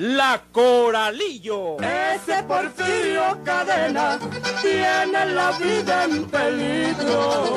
La Coralillo. Ese Porfirio Cadena tiene la vida en peligro.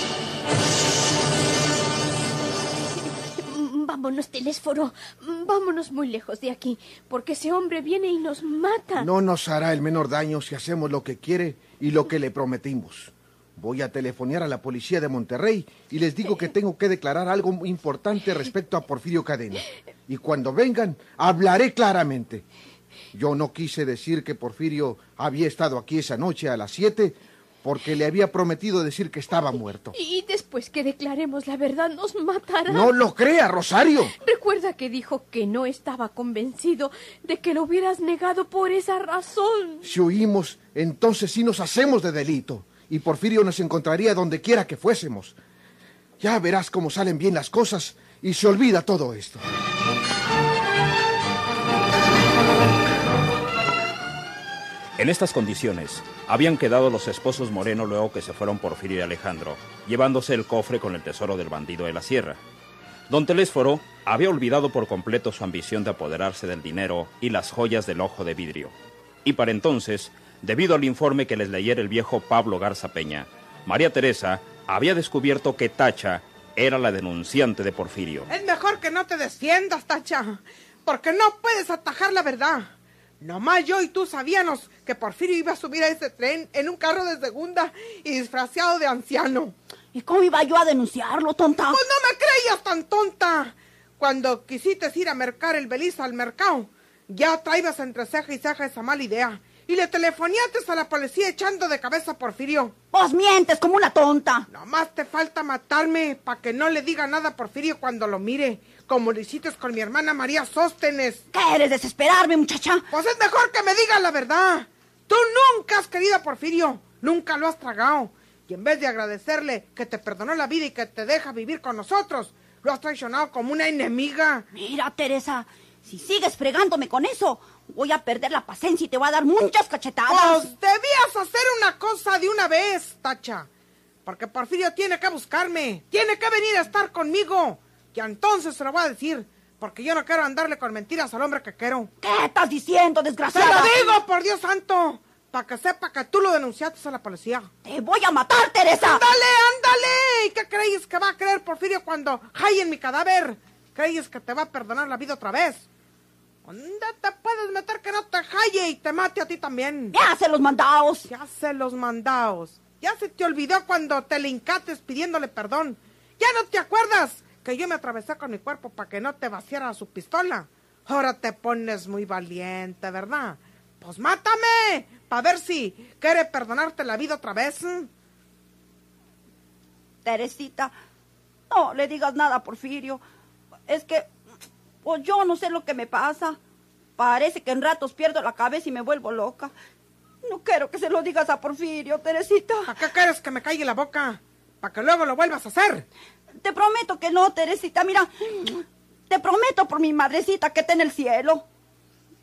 Vámonos, Telésforo. Vámonos muy lejos de aquí, porque ese hombre viene y nos mata. No nos hará el menor daño si hacemos lo que quiere y lo que le prometimos. Voy a telefonear a la policía de Monterrey y les digo que tengo que declarar algo importante respecto a Porfirio Cadena. Y cuando vengan, hablaré claramente. Yo no quise decir que Porfirio había estado aquí esa noche a las siete, porque le había prometido decir que estaba muerto. Y después que declaremos la verdad nos matará. No lo crea, Rosario. Recuerda que dijo que no estaba convencido de que lo hubieras negado por esa razón. Si huimos, entonces sí nos hacemos de delito. Y Porfirio nos encontraría donde quiera que fuésemos. Ya verás cómo salen bien las cosas y se olvida todo esto. En estas condiciones, habían quedado los esposos Moreno luego que se fueron Porfirio y Alejandro, llevándose el cofre con el tesoro del bandido de la sierra. Don Telésforo había olvidado por completo su ambición de apoderarse del dinero y las joyas del ojo de vidrio. Y para entonces, debido al informe que les leyera el viejo Pablo Garza Peña, María Teresa había descubierto que Tacha era la denunciante de Porfirio. Es mejor que no te defiendas, Tacha, porque no puedes atajar la verdad. Nomás yo y tú sabíamos que Porfirio iba a subir a ese tren en un carro de segunda y disfrazado de anciano. ¿Y cómo iba yo a denunciarlo, tonta? Pues no me creías tan tonta. Cuando quisiste ir a mercar el belizo al mercado, ya traibas entre ceja y ceja esa mala idea. Y le telefoneaste a la policía echando de cabeza a Porfirio. Pues mientes como una tonta. Nomás te falta matarme para que no le diga nada a Porfirio cuando lo mire como lo hiciste con mi hermana María Sóstenes. ¿Quieres desesperarme, muchacha? Pues es mejor que me digas la verdad. Tú nunca has querido a Porfirio, nunca lo has tragado. Y en vez de agradecerle que te perdonó la vida y que te deja vivir con nosotros, lo has traicionado como una enemiga. Mira, Teresa, si sigues fregándome con eso, voy a perder la paciencia y te voy a dar muchas cachetadas. Pues debías hacer una cosa de una vez, Tacha. Porque Porfirio tiene que buscarme, tiene que venir a estar conmigo. Y entonces se lo voy a decir, porque yo no quiero andarle con mentiras al hombre que quiero. ¿Qué estás diciendo, desgraciada? ¡Se lo digo, por Dios santo! Para que sepa que tú lo denunciaste a la policía. ¡Te voy a matar, Teresa! ¡Ándale, ándale! ¿Y qué crees que va a creer Porfirio cuando en mi cadáver? ¿Crees que te va a perdonar la vida otra vez? ¿Dónde te puedes meter que no te halle y te mate a ti también? ¡Ya se los mandaos! Ya se los mandaos. Ya se te olvidó cuando te le hincates pidiéndole perdón. ¿Ya no te acuerdas que yo me atravesé con mi cuerpo para que no te vaciara su pistola? Ahora te pones muy valiente, ¿verdad? Pues mátame, para ver si quiere perdonarte la vida otra vez. Teresita, no le digas nada a Porfirio. Es que, pues yo no sé lo que me pasa. Parece que en ratos pierdo la cabeza y me vuelvo loca. No quiero que se lo digas a Porfirio, Teresita. ¿A qué quieres que me calle la boca? Para que luego lo vuelvas a hacer. Te prometo que no, Teresita. Mira, te prometo por mi madrecita que está en el cielo.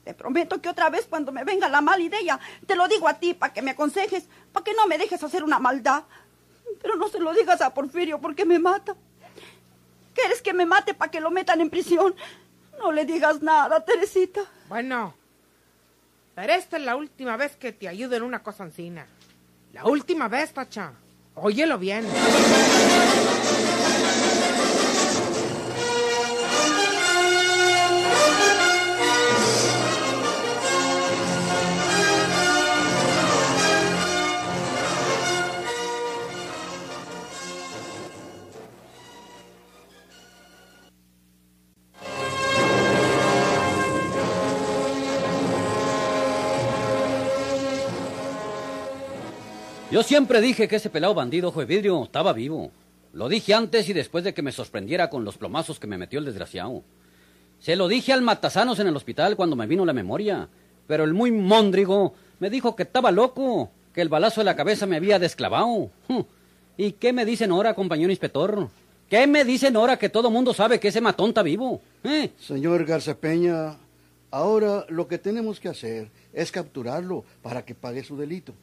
Te prometo que otra vez cuando me venga la mala idea, te lo digo a ti para que me aconsejes, para que no me dejes hacer una maldad. Pero no se lo digas a Porfirio porque me mata. ¿Quieres que me mate para que lo metan en prisión? No le digas nada, Teresita. Bueno, pero esta es la última vez que te ayudo en una cosa encina. La última vez, Tacha. Óyelo bien. Yo siempre dije que ese pelado bandido, juez vidrio, estaba vivo. Lo dije antes y después de que me sorprendiera con los plomazos que me metió el desgraciado. Se lo dije al matasanos en el hospital cuando me vino la memoria. Pero el muy móndrigo me dijo que estaba loco, que el balazo de la cabeza me había desclavado. Hm. ¿Y qué me dicen ahora, compañero inspector? ¿Qué me dicen ahora que todo mundo sabe que ese matón está vivo? ¿Eh? Señor Garza Peña, ahora lo que tenemos que hacer es capturarlo para que pague su delito.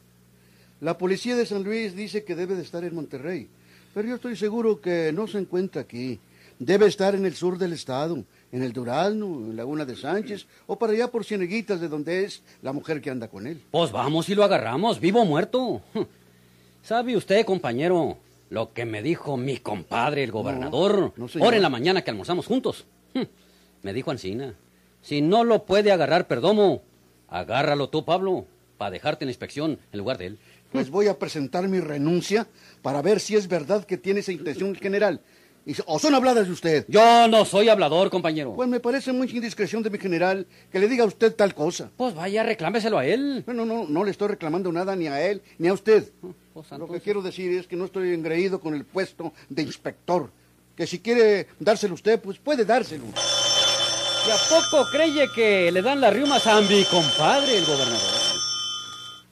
La policía de San Luis dice que debe de estar en Monterrey, pero yo estoy seguro que no se encuentra aquí. Debe estar en el sur del estado, en el Durazno, en Laguna de Sánchez, o para allá por Cieneguitas, de donde es la mujer que anda con él. Pues vamos y lo agarramos, vivo o muerto. ¿Sabe usted, compañero, lo que me dijo mi compadre, el gobernador, no, señor. ahora en la mañana que almorzamos juntos? Me dijo Ancina, si no lo puede agarrar Perdomo, agárralo tú, Pablo, para dejarte en la inspección en lugar de él. Pues voy a presentar mi renuncia para ver si es verdad que tiene esa intención el general. Y- ¿O son habladas de usted? Yo no soy hablador, compañero. Pues me parece muy indiscreción de mi general que le diga a usted tal cosa. Pues vaya, reclámeselo a él. Bueno, no, no le estoy reclamando nada ni a él ni a usted. Pues, Lo que quiero decir es que no estoy engreído con el puesto de inspector. Que si quiere dárselo usted, pues puede dárselo. ¿Y a poco creye que le dan las riumas a mi compadre, el gobernador?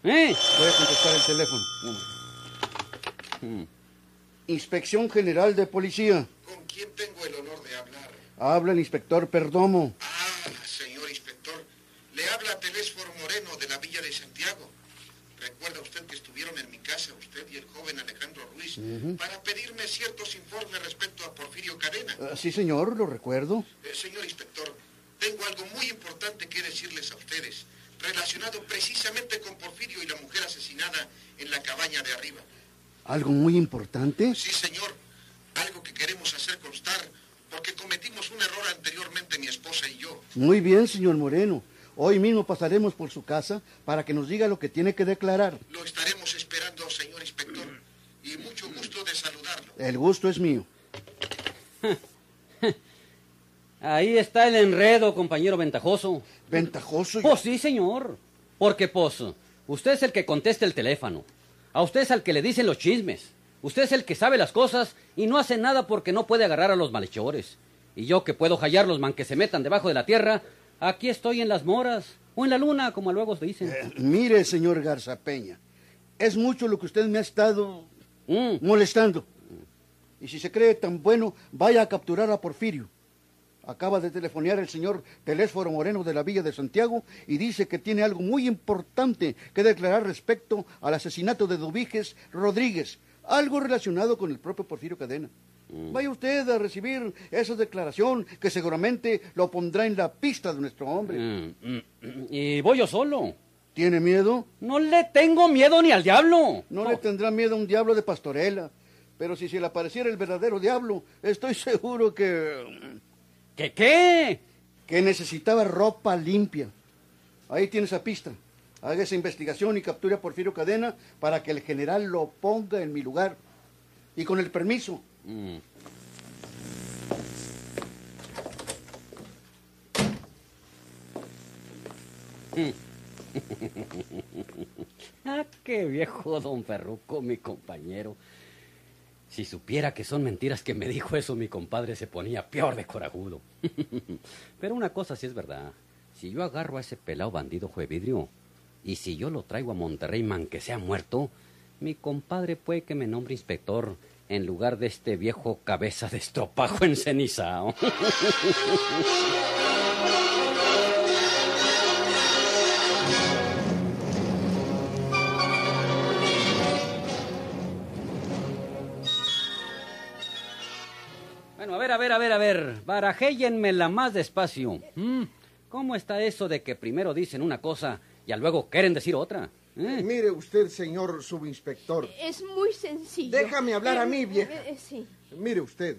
¿Eh? Voy a contestar el teléfono. Inspección General de Policía. ¿Con quién tengo el honor de hablar? Habla el inspector Perdomo. Ah, señor inspector, le habla Telésforo Moreno de la Villa de Santiago. Recuerda usted que estuvieron en mi casa, usted y el joven Alejandro Ruiz, para pedirme ciertos informes respecto a Porfirio Cadena. Ah, sí, señor, lo recuerdo. Eh, señor inspector, tengo algo muy importante que decirles a ustedes, relacionado precisamente con Porfirio y la en la cabaña de arriba. ¿Algo muy importante? Sí, señor, algo que queremos hacer constar, porque cometimos un error anteriormente mi esposa y yo. Muy bien, señor Moreno. Hoy mismo pasaremos por su casa para que nos diga lo que tiene que declarar. Lo estaremos esperando, señor inspector, y mucho gusto de saludarlo. El gusto es mío. Ahí está el enredo, compañero ventajoso. ¿Ventajoso? Pues sí, señor. Porque, pues, usted es el que contesta el teléfono. A usted es al que le dicen los chismes. Usted es el que sabe las cosas y no hace nada porque no puede agarrar a los malhechores. Y yo que puedo hallarlos, man, que se metan debajo de la tierra, aquí estoy en las moras o en la luna, como luego se dicen. Eh, mire, señor Garza Peña, es mucho lo que usted me ha estado Mm. molestando. Y si se cree tan bueno, vaya a capturar a Porfirio. Acaba de telefonear el señor Telésforo Moreno de la Villa de Santiago y dice que tiene algo muy importante que declarar respecto al asesinato de Dubiges Rodríguez, algo relacionado con el propio Porfirio Cadena. Vaya usted a recibir esa declaración que seguramente lo pondrá en la pista de nuestro hombre. Mm, mm, mm. Y voy yo solo. ¿Tiene miedo? No le tengo miedo ni al diablo. No le tendrá miedo a un diablo de pastorela. Pero si se le apareciera el verdadero diablo, estoy seguro que... ¿Qué qué? Que necesitaba ropa limpia. Ahí tiene esa pista. Haga esa investigación y capture a Porfirio Cadena para que el general lo ponga en mi lugar. Y con el permiso. Mm. ah, qué viejo don Ferruco, mi compañero. Si supiera que son mentiras que me dijo eso, mi compadre se ponía peor de corajudo. Pero una cosa sí es verdad. Si yo agarro a ese pelado bandido juevidrio y si yo lo traigo a Monterrey, man que sea muerto, mi compadre puede que me nombre inspector en lugar de este viejo cabeza de estropajo encenizado. Barajéyenmela más despacio. ¿Mm? ¿Cómo está eso de que primero dicen una cosa y a luego quieren decir otra? ¿Eh? Mire usted, señor subinspector. Es muy sencillo. Déjame hablar a mí, Eh, vieja. eh, sí. Mire usted,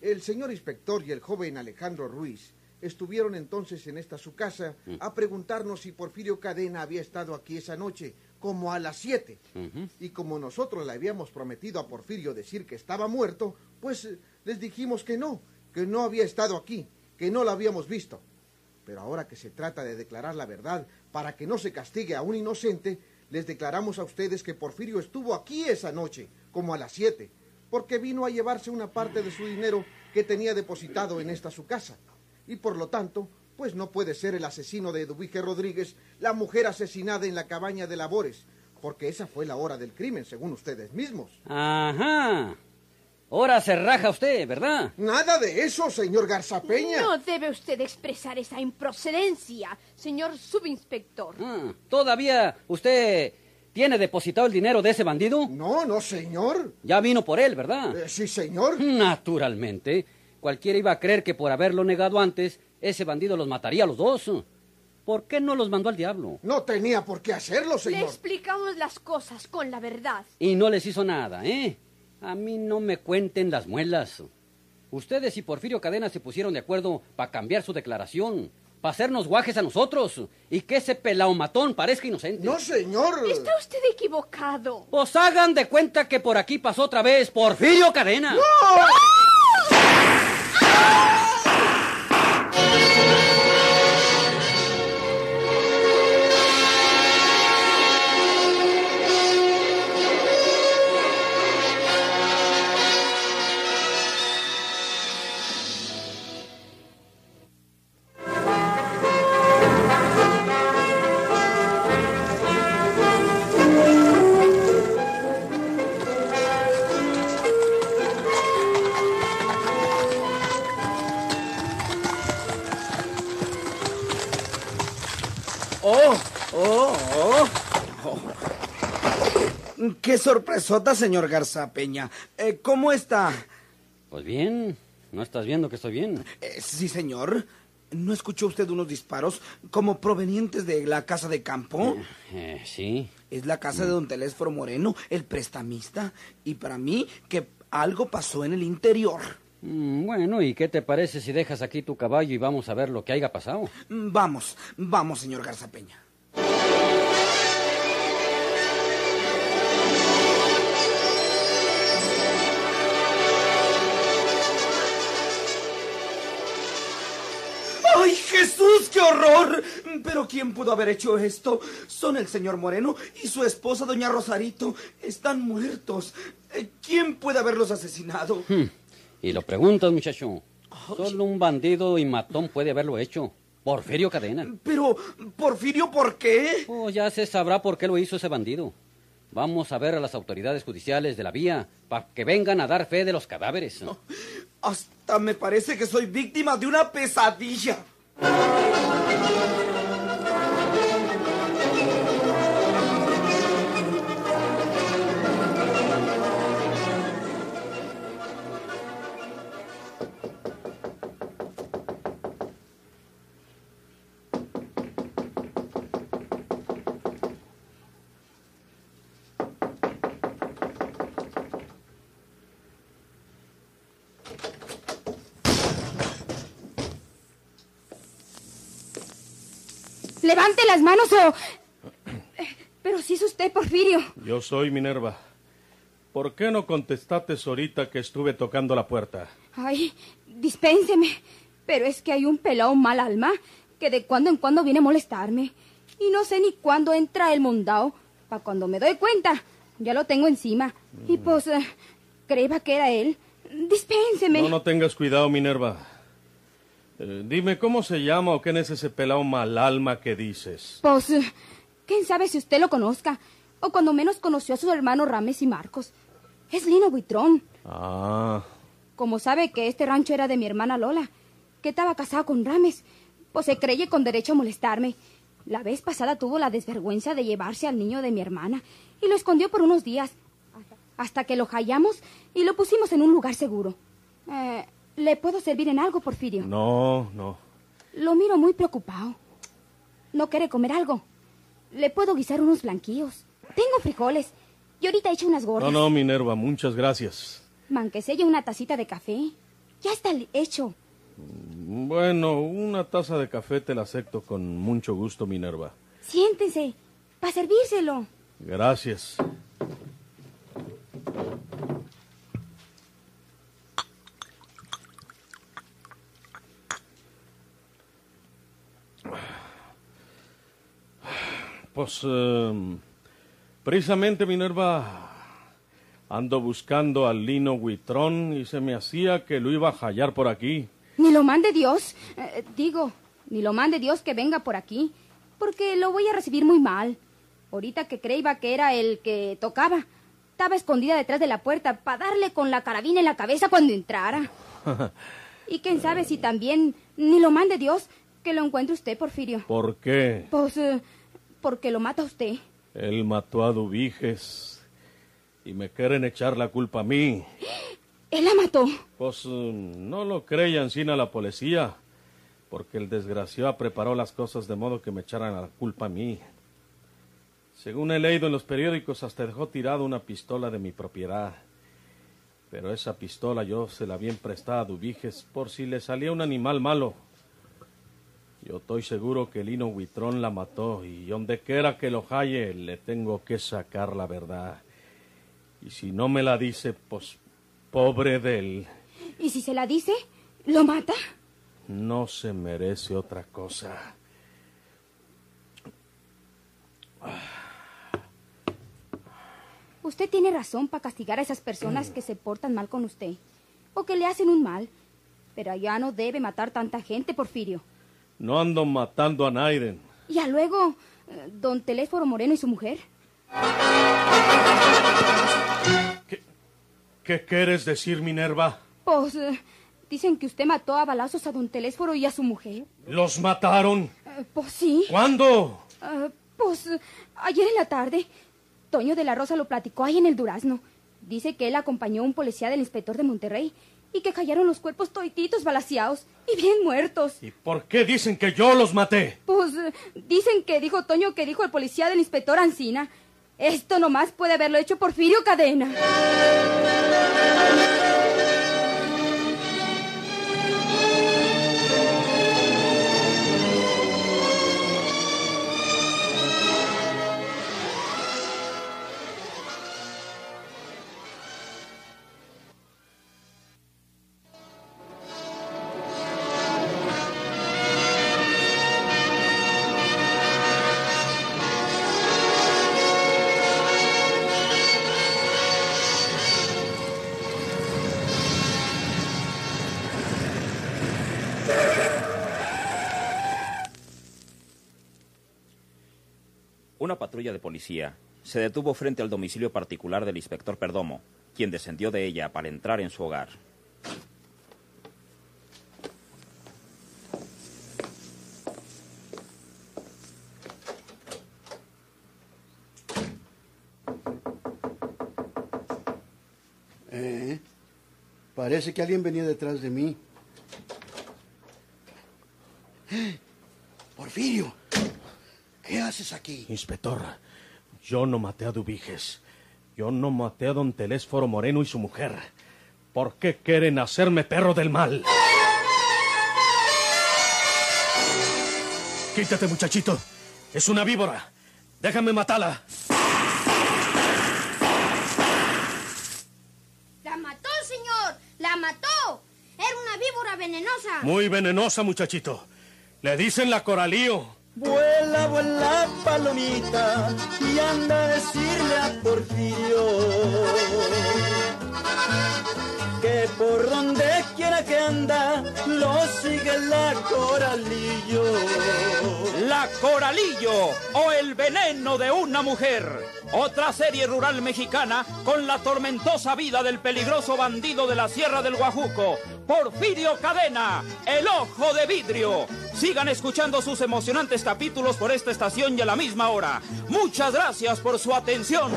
el señor inspector y el joven Alejandro Ruiz estuvieron entonces en esta su casa a preguntarnos si Porfirio Cadena había estado aquí esa noche, como a las siete. Y como nosotros le habíamos prometido a Porfirio decir que estaba muerto, pues eh, les dijimos que no, que no había estado aquí, que no lo habíamos visto. Pero ahora que se trata de declarar la verdad para que no se castigue a un inocente, les declaramos a ustedes que Porfirio estuvo aquí esa noche, como a las siete, porque vino a llevarse una parte de su dinero que tenía depositado en esta su casa. Y por lo tanto, pues no puede ser el asesino de Eduvique Rodríguez la mujer asesinada en la cabaña de labores, porque esa fue la hora del crimen, según ustedes mismos. Ajá. Ahora se raja usted, ¿verdad? Nada de eso, señor Garzapeña. No debe usted expresar esa improcedencia, señor subinspector. Ah, ¿Todavía usted tiene depositado el dinero de ese bandido? No, no, señor. Ya vino por él, ¿verdad? Eh, sí, señor. Naturalmente. Cualquiera iba a creer que por haberlo negado antes, ese bandido los mataría a los dos. ¿Por qué no los mandó al diablo? No tenía por qué hacerlo, Le señor. explicamos las cosas con la verdad. Y no les hizo nada, ¿eh? A mí no me cuenten las muelas. Ustedes y Porfirio Cadena se pusieron de acuerdo para cambiar su declaración, para hacernos guajes a nosotros, y que ese pelao matón parezca inocente. No, señor. Está usted equivocado. Pues hagan de cuenta que por aquí pasó otra vez Porfirio Cadena. Oh, Qué sorpresota, señor Garza Peña. Eh, ¿Cómo está? Pues bien, ¿no estás viendo que estoy bien? Eh, sí, señor. ¿No escuchó usted unos disparos como provenientes de la casa de campo? Eh, sí. Es la casa de don Telésforo Moreno, el prestamista. Y para mí que algo pasó en el interior. Mm, Bueno, ¿y qué te parece si dejas aquí tu caballo y vamos a ver lo que haya pasado? Mm, Vamos, vamos, señor Garza Peña. Qué horror! Pero ¿quién pudo haber hecho esto? Son el señor Moreno y su esposa, doña Rosarito. Están muertos. Eh, ¿Quién puede haberlos asesinado? Hmm, Y lo preguntas, muchacho. Solo un bandido y matón puede haberlo hecho. Porfirio Cadena. Pero, Porfirio, ¿por qué? Oh, ya se sabrá por qué lo hizo ese bandido. Vamos a ver a las autoridades judiciales de la vía para que vengan a dar fe de los cadáveres. Hasta me parece que soy víctima de una pesadilla. Thank you. Levante las manos o... Pero si es usted, Porfirio. Yo soy Minerva. ¿Por qué no contestaste ahorita que estuve tocando la puerta? Ay, dispénseme. Pero es que hay un pelado mal alma que de cuando en cuando viene a molestarme. Y no sé ni cuándo entra el mondao. Para cuando me doy cuenta, ya lo tengo encima. Y pues, creía que era él. Dispénseme. No, no tengas cuidado, Minerva. Eh, dime, ¿cómo se llama o quién es ese pelado mal alma que dices? Pues, quién sabe si usted lo conozca. O cuando menos conoció a sus hermanos Rames y Marcos. Es Lino Buitrón. Ah, Como sabe que este rancho era de mi hermana Lola, que estaba casada con Rames, pues se creye con derecho a molestarme. La vez pasada tuvo la desvergüenza de llevarse al niño de mi hermana y lo escondió por unos días, hasta que lo hallamos y lo pusimos en un lugar seguro. Eh, ¿Le puedo servir en algo, Porfirio? no, no. Lo miro muy preocupado. ¿No quiere comer algo? Le puedo guisar unos blanquillos. Tengo frijoles. Y ahorita he hecho unas No, gordas. no, Minerva, muchas gracias. Manquecella una tacita de café. Ya está hecho. Bueno, una taza de café te la acepto con mucho gusto, Minerva. Siéntense, para servírselo. Gracias. Pues, eh, Precisamente, Minerva, ando buscando al Lino Huitrón y se me hacía que lo iba a hallar por aquí. Ni lo mande Dios. Eh, digo, ni lo mande Dios que venga por aquí, porque lo voy a recibir muy mal. Ahorita que creía que era el que tocaba, estaba escondida detrás de la puerta para darle con la carabina en la cabeza cuando entrara. y quién sabe si también, ni lo mande Dios, que lo encuentre usted, Porfirio. ¿Por qué? Pues, eh, porque lo mata usted. Él mató a Dubiges y me quieren echar la culpa a mí. ¿Él la mató? Pues eh, no lo creyan sin a la policía, porque el desgraciado preparó las cosas de modo que me echaran la culpa a mí. Según he leído en los periódicos, hasta dejó tirado una pistola de mi propiedad. Pero esa pistola yo se la había prestado a Dubiges por si le salía un animal malo. Yo estoy seguro que Lino Huitrón la mató y donde quiera que lo halle le tengo que sacar la verdad. Y si no me la dice, pues pobre de él. ¿Y si se la dice? ¿Lo mata? No se merece otra cosa. Usted tiene razón para castigar a esas personas que se portan mal con usted o que le hacen un mal. Pero allá no debe matar tanta gente, Porfirio. No ando matando a Naiden. Y a luego, eh, don Telésforo Moreno y su mujer. ¿Qué quieres decir, Minerva? Pues eh, dicen que usted mató a balazos a don Telésforo y a su mujer. ¿Los mataron? Eh, pues sí. ¿Cuándo? Eh, pues ayer en la tarde. Toño de la Rosa lo platicó ahí en el Durazno. Dice que él acompañó a un policía del inspector de Monterrey y que cayeron los cuerpos toititos balaseados y bien muertos. ¿Y por qué dicen que yo los maté? Pues eh, dicen que dijo Toño que dijo el policía del inspector Ancina. Esto nomás puede haberlo hecho Porfirio Cadena. Patrulla de policía se detuvo frente al domicilio particular del inspector Perdomo, quien descendió de ella para entrar en su hogar. Eh, parece que alguien venía detrás de mí. ¡Eh! Porfirio, ¿qué haces aquí? Inspector, yo no maté a Dubiges. Yo no maté a don Telésforo Moreno y su mujer. ¿Por qué quieren hacerme perro del mal? Quítate, muchachito. Es una víbora. Déjame matarla. ¡La mató, señor! ¡La mató! Era una víbora venenosa. Muy venenosa, muchachito. Le dicen la coralío. Vuela, vuela, palomita, y anda a decirle a Porfirio donde quiera que anda, lo sigue la coralillo. La Coralillo o el veneno de una mujer. Otra serie rural mexicana con la tormentosa vida del peligroso bandido de la Sierra del Guajuco, Porfirio Cadena, el ojo de vidrio. Sigan escuchando sus emocionantes capítulos por esta estación y a la misma hora. Muchas gracias por su atención.